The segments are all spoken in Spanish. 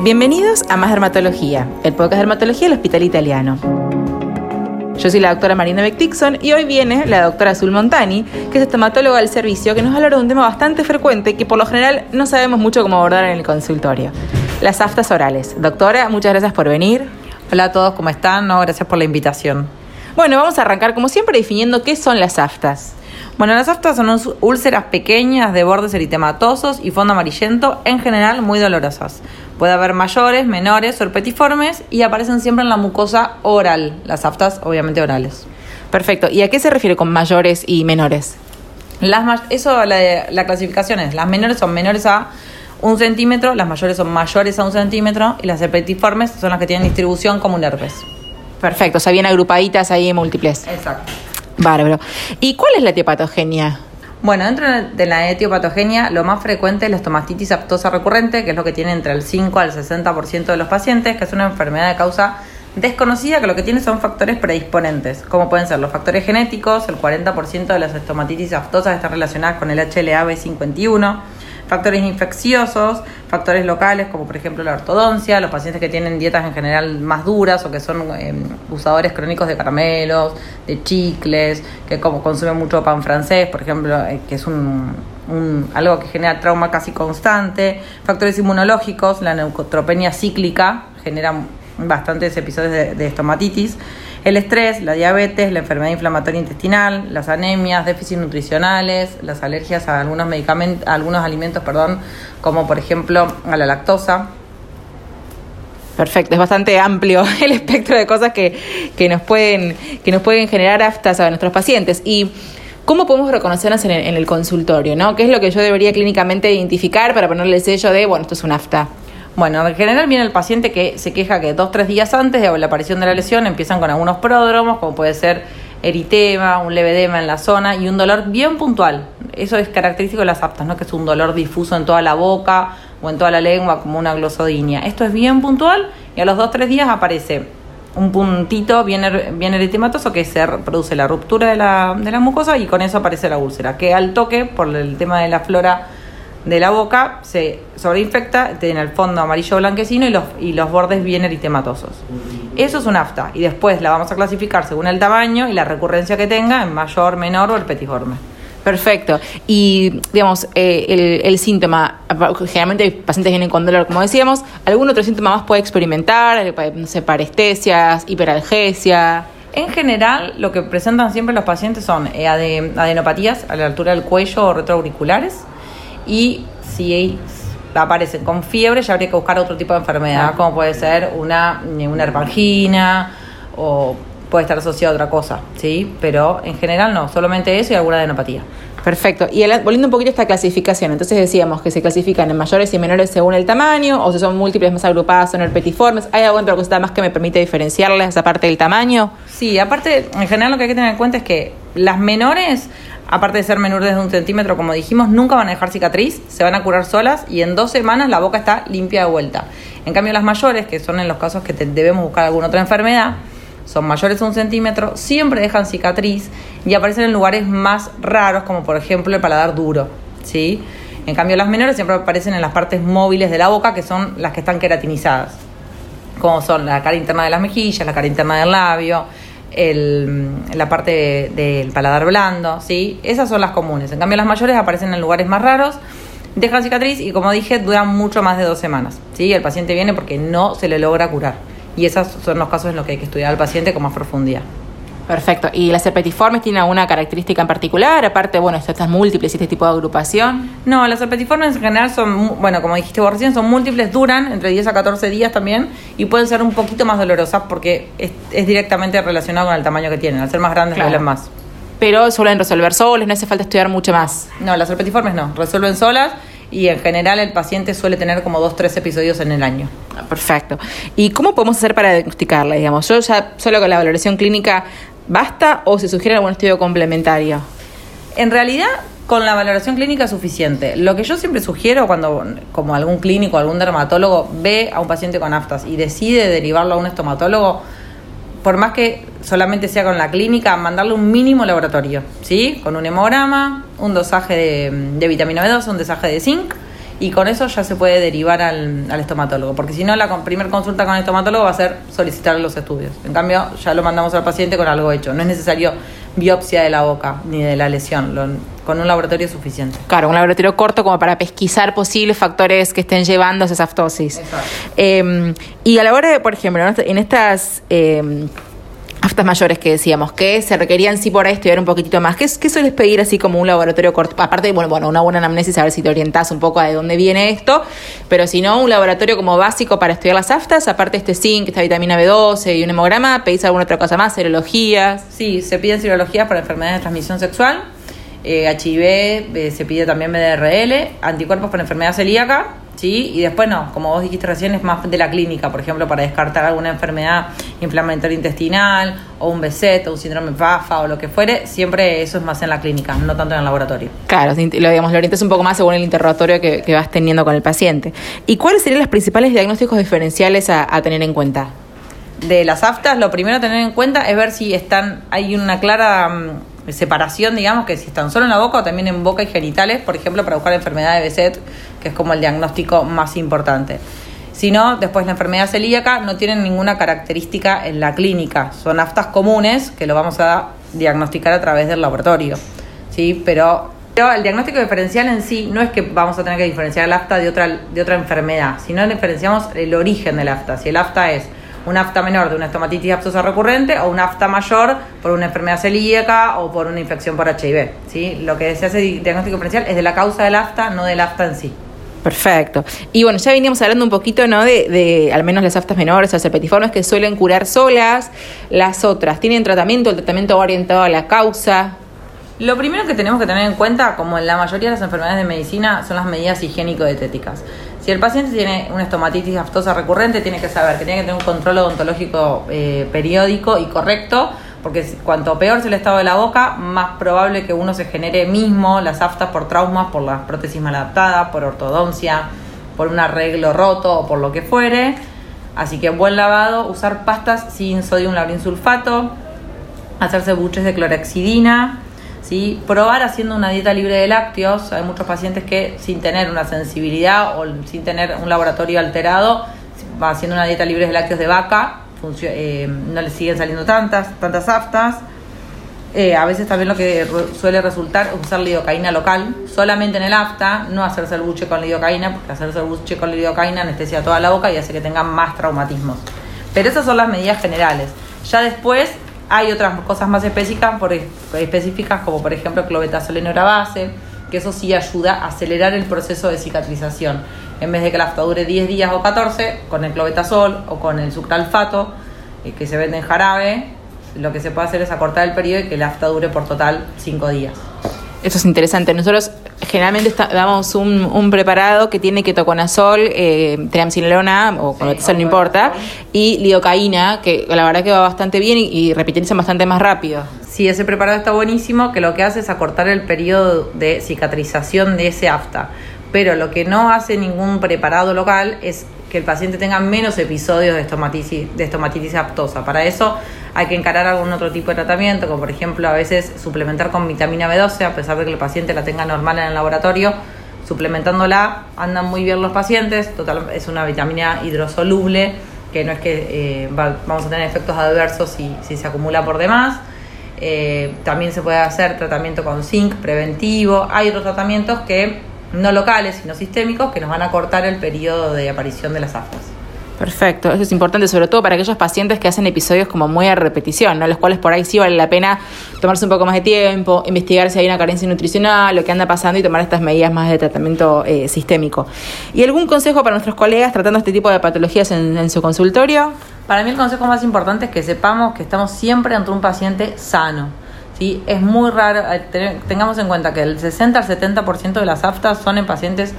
Bienvenidos a Más Dermatología, el podcast de dermatología del Hospital Italiano. Yo soy la doctora Marina Beck-Dixon y hoy viene la doctora Azul Montani, que es estomatóloga del servicio, que nos hablará de un tema bastante frecuente que por lo general no sabemos mucho cómo abordar en el consultorio. Las aftas orales. Doctora, muchas gracias por venir. Hola a todos, ¿cómo están? No, gracias por la invitación. Bueno, vamos a arrancar como siempre definiendo qué son las aftas. Bueno, las aftas son úlceras pequeñas de bordes eritematosos y fondo amarillento, en general muy dolorosas. Puede haber mayores, menores o petiformes y aparecen siempre en la mucosa oral, las aftas obviamente orales. Perfecto. ¿Y a qué se refiere con mayores y menores? Las, eso, la, la clasificación es, las menores son menores a un centímetro, las mayores son mayores a un centímetro y las herpetiformes son las que tienen distribución como un herpes. Perfecto, o sea, bien agrupaditas ahí múltiples. Exacto. Bárbaro. ¿Y cuál es la etiopatogenia? Bueno, dentro de la etiopatogenia, lo más frecuente es la estomatitis aptosa recurrente, que es lo que tiene entre el 5 al 60% de los pacientes, que es una enfermedad de causa desconocida que lo que tiene son factores predisponentes, como pueden ser los factores genéticos, el 40% de las estomatitis aftosas están relacionadas con el HLA-B51, factores infecciosos, factores locales como por ejemplo la ortodoncia, los pacientes que tienen dietas en general más duras o que son eh, usadores crónicos de caramelos, de chicles, que como consumen mucho pan francés, por ejemplo, eh, que es un, algo que genera trauma casi constante, factores inmunológicos, la neutropenia cíclica genera bastantes episodios de estomatitis el estrés, la diabetes, la enfermedad inflamatoria intestinal, las anemias, déficits nutricionales, las alergias a algunos medicamentos, algunos alimentos, perdón, como por ejemplo a la lactosa. Perfecto, es bastante amplio el espectro de cosas que, que, nos, pueden, que nos pueden generar aftas a nuestros pacientes. Y ¿Cómo podemos reconocernos en el, en el, consultorio? ¿no? ¿Qué es lo que yo debería clínicamente identificar para ponerle el sello de, bueno, esto es un afta? Bueno, en general viene el paciente que se queja que dos, tres días antes de la aparición de la lesión empiezan con algunos pródromos, como puede ser eritema, un leve edema en la zona y un dolor bien puntual. Eso es característico de las aptas, no que es un dolor difuso en toda la boca o en toda la lengua como una glosodinia. Esto es bien puntual y a los dos, tres días aparece un puntito bien, er, eritematoso que se produce la ruptura de la, de la mucosa y con eso aparece la úlcera, que al toque, por el tema de la flora de la boca se sobreinfecta, tiene el fondo amarillo blanquecino y los, y los bordes bien eritematosos. Eso es un afta y después la vamos a clasificar según el tamaño y la recurrencia que tenga en mayor, menor o el petiforme. Perfecto. Y, digamos, eh, el, síntoma, generalmente los pacientes vienen con dolor, como decíamos, ¿algún otro síntoma más puede experimentar? No sé, parestesias, hiperalgesia. En general, lo que presentan siempre los pacientes son eh, adenopatías a la altura del cuello o retroauriculares y si aparecen con fiebre ya habría que buscar otro tipo de enfermedad, como puede ser una, una herpangina o puede estar asociado a otra cosa, ¿sí? Pero en general no, solamente eso y alguna adenopatía. Perfecto. Y volviendo un poquito a esta clasificación, entonces decíamos que se clasifican en mayores y menores según el tamaño, o si son múltiples más agrupadas, son herpetiformes. ¿Hay alguna otra cosa más que me permite diferenciarles aparte del tamaño? Sí, aparte, en general lo que hay que tener en cuenta es que las menores aparte de ser menores de un centímetro, como dijimos, nunca van a dejar cicatriz, se van a curar solas y en dos semanas la boca está limpia de vuelta. En cambio, las mayores, que son en los casos que debemos buscar alguna otra enfermedad, son mayores de un centímetro, siempre dejan cicatriz y aparecen en lugares más raros, como por ejemplo el paladar duro. ¿sí? En cambio, las menores siempre aparecen en las partes móviles de la boca, que son las que están queratinizadas, como son la cara interna de las mejillas, la cara interna del labio, el, la parte del paladar blando, ¿sí? Esas son las comunes. En cambio, las mayores aparecen en lugares más raros, dejan cicatriz y, como dije, duran mucho más de dos semanas, ¿sí? El paciente viene porque no se le logra curar. Y esos son los casos en los que hay que estudiar al paciente con más profundidad. Perfecto. ¿Y las herpetiformes tienen alguna característica en particular? Aparte, bueno, estas múltiples y este tipo de agrupación. No, las herpetiformes en general son, bueno, como dijiste vos recién, son múltiples, duran entre 10 a 14 días también y pueden ser un poquito más dolorosas porque es, directamente relacionado con el tamaño que tienen. Al ser más grandes, duelen más. Pero suelen resolver solos, no hace falta estudiar mucho más. No, las herpetiformes no, resuelven solas y en general el paciente suele tener como dos, tres episodios en el año. Ah, perfecto. ¿Y cómo podemos hacer para diagnosticarla? Digamos, yo ya solo con la valoración clínica ¿Basta o se sugiere algún estudio complementario? En realidad, con la valoración clínica es suficiente. Lo que yo siempre sugiero cuando, como algún clínico, algún dermatólogo ve a un paciente con aftas y decide derivarlo a un estomatólogo, por más que solamente sea con la clínica, mandarle un mínimo laboratorio, ¿sí? Con un hemograma, un dosaje de, de vitamina B2, un dosaje de zinc y con eso ya se puede derivar al, al estomatólogo, porque si no, la con- primer consulta con el estomatólogo va a ser solicitar los estudios. En cambio, ya lo mandamos al paciente con algo hecho. No es necesario biopsia de la boca ni de la lesión, lo- con un laboratorio es suficiente. Claro, un laboratorio corto como para pesquisar posibles factores que estén llevando a esa aftosis. Eh, y a la hora de, por ejemplo, en estas eh, aftas mayores que decíamos, que se requerían sí por ahí estudiar un poquitito más, ¿qué, qué sueles pedir así como un laboratorio corto? Aparte, bueno, bueno, una buena anamnesis, a ver si te orientas un poco a de dónde viene esto, pero si no, un laboratorio como básico para estudiar las aftas, aparte este zinc, esta vitamina B12 y un hemograma, ¿pedís alguna otra cosa más? ¿Serologías? Sí, se piden cirugías para enfermedades de transmisión sexual, eh, HIV, eh, se pide también BDRL, anticuerpos para enfermedad celíaca, ¿sí? Y después no, como vos dijiste recién, es más de la clínica, por ejemplo, para descartar alguna enfermedad inflamatoria intestinal, o un BSET, o un síndrome PAFA, o lo que fuere, siempre eso es más en la clínica, no tanto en el laboratorio. Claro, lo, digamos, lo orientas un poco más según el interrogatorio que, que vas teniendo con el paciente. ¿Y cuáles serían los principales diagnósticos diferenciales a, a tener en cuenta? de las aftas, lo primero a tener en cuenta es ver si están, hay una clara mm, separación, digamos, que si están solo en la boca o también en boca y genitales, por ejemplo, para buscar la enfermedad de Beset, que es como el diagnóstico más importante. Si no, después la enfermedad celíaca no tienen ninguna característica en la clínica, son aftas comunes que lo vamos a diagnosticar a través del laboratorio, ¿sí? Pero, pero el diagnóstico diferencial en sí no es que vamos a tener que diferenciar el afta de otra, de otra enfermedad, sino diferenciamos el origen del afta. Si el afta es un afta menor de una estomatitis aftosa recurrente o un afta mayor por una enfermedad celíaca o por una infección por HIV. ¿sí? Lo que se hace di- diagnóstico diferencial es de la causa del afta, no del afta en sí. Perfecto. Y bueno, ya veníamos hablando un poquito, ¿no? De, de al menos las aftas menores, las herpetiformes que suelen curar solas. Las otras, ¿tienen tratamiento? ¿El tratamiento va orientado a la causa? Lo primero que tenemos que tener en cuenta, como en la mayoría de las enfermedades de medicina, son las medidas higiénico-dietéticas. Si el paciente tiene una estomatitis aftosa recurrente, tiene que saber que tiene que tener un control odontológico eh, periódico y correcto, porque cuanto peor es el estado de la boca, más probable que uno se genere mismo las aftas por traumas, por las prótesis mal adaptadas, por ortodoncia, por un arreglo roto o por lo que fuere. Así que buen lavado, usar pastas sin sodio laurin sulfato, hacerse buches de clorexidina, ¿sí? probar haciendo una dieta libre de lácteos. Hay muchos pacientes que sin tener una sensibilidad o sin tener un laboratorio alterado, haciendo una dieta libre de lácteos de vaca, eh, no les siguen saliendo tantas, tantas aftas. Eh, a veces también lo que suele resultar es usar lidocaína local, solamente en el afta, no hacerse el buche con lidocaína, porque hacerse el buche con lidocaína anestesia toda la boca y hace que tengan más traumatismos. Pero esas son las medidas generales. Ya después hay otras cosas más específicas, por, específicas como por ejemplo clobetasol base, que eso sí ayuda a acelerar el proceso de cicatrización. En vez de que el afta dure 10 días o 14, con el clobetasol o con el sucralfato, eh, que se vende en jarabe, lo que se puede hacer es acortar el periodo y que el afta dure por total 5 días. Eso es interesante. Nosotros generalmente está- damos un, un preparado que tiene ketoconazol, eh, triamcinolona o clobetazol, no importa, y lidocaína, que la verdad que va bastante bien y, y bastante más rápido. Sí, ese preparado está buenísimo, que lo que hace es acortar el periodo de cicatrización de ese afta. Pero lo que no hace ningún preparado local es que el paciente tenga menos episodios de estomatitis, de estomatitis aftosa. Para eso hay que encarar algún otro tipo de tratamiento, como por ejemplo a veces suplementar con vitamina B12, a pesar de que el paciente la tenga normal en el laboratorio, suplementándola andan muy bien los pacientes, total es una vitamina hidrosoluble, que no es que eh, va- vamos a tener efectos adversos si, si se acumula por demás. Eh, también se puede hacer tratamiento con zinc preventivo. Hay otros tratamientos que no locales, sino sistémicos, que nos van a cortar el periodo de aparición de las aftas. Perfecto, eso es importante sobre todo para aquellos pacientes que hacen episodios como muy a repetición, ¿no? los cuales por ahí sí vale la pena tomarse un poco más de tiempo, investigar si hay una carencia nutricional, lo que anda pasando y tomar estas medidas más de tratamiento eh, sistémico. ¿Y algún consejo para nuestros colegas tratando este tipo de patologías en, su consultorio? Para mí el consejo más importante es que sepamos que estamos siempre ante un paciente sano. ¿sí? Es muy raro, eh, tengamos en cuenta que el 60 al 70% de las aftas son en pacientes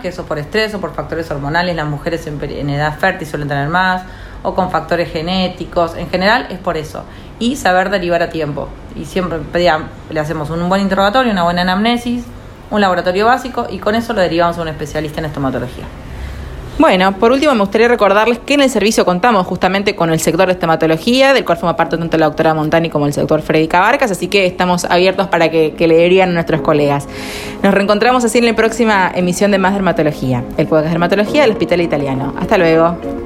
que eso por estrés o por factores hormonales, las mujeres en, en edad fértil suelen tener más, o con factores genéticos, en general es por eso. Y saber derivar a tiempo. Y siempre le hacemos un buen interrogatorio, una buena anamnesis, un laboratorio básico y con eso lo derivamos a un especialista en estomatología. Bueno, por último me gustaría recordarles que en el servicio contamos justamente con el sector de estomatología, del cual forma parte tanto la doctora Montani como el sector Freddy Cabarcas, así que estamos abiertos para que, que le a nuestros colegas. Nos reencontramos así en la próxima emisión de Más Dermatología, el podcast de dermatología del Hospital Italiano. Hasta luego.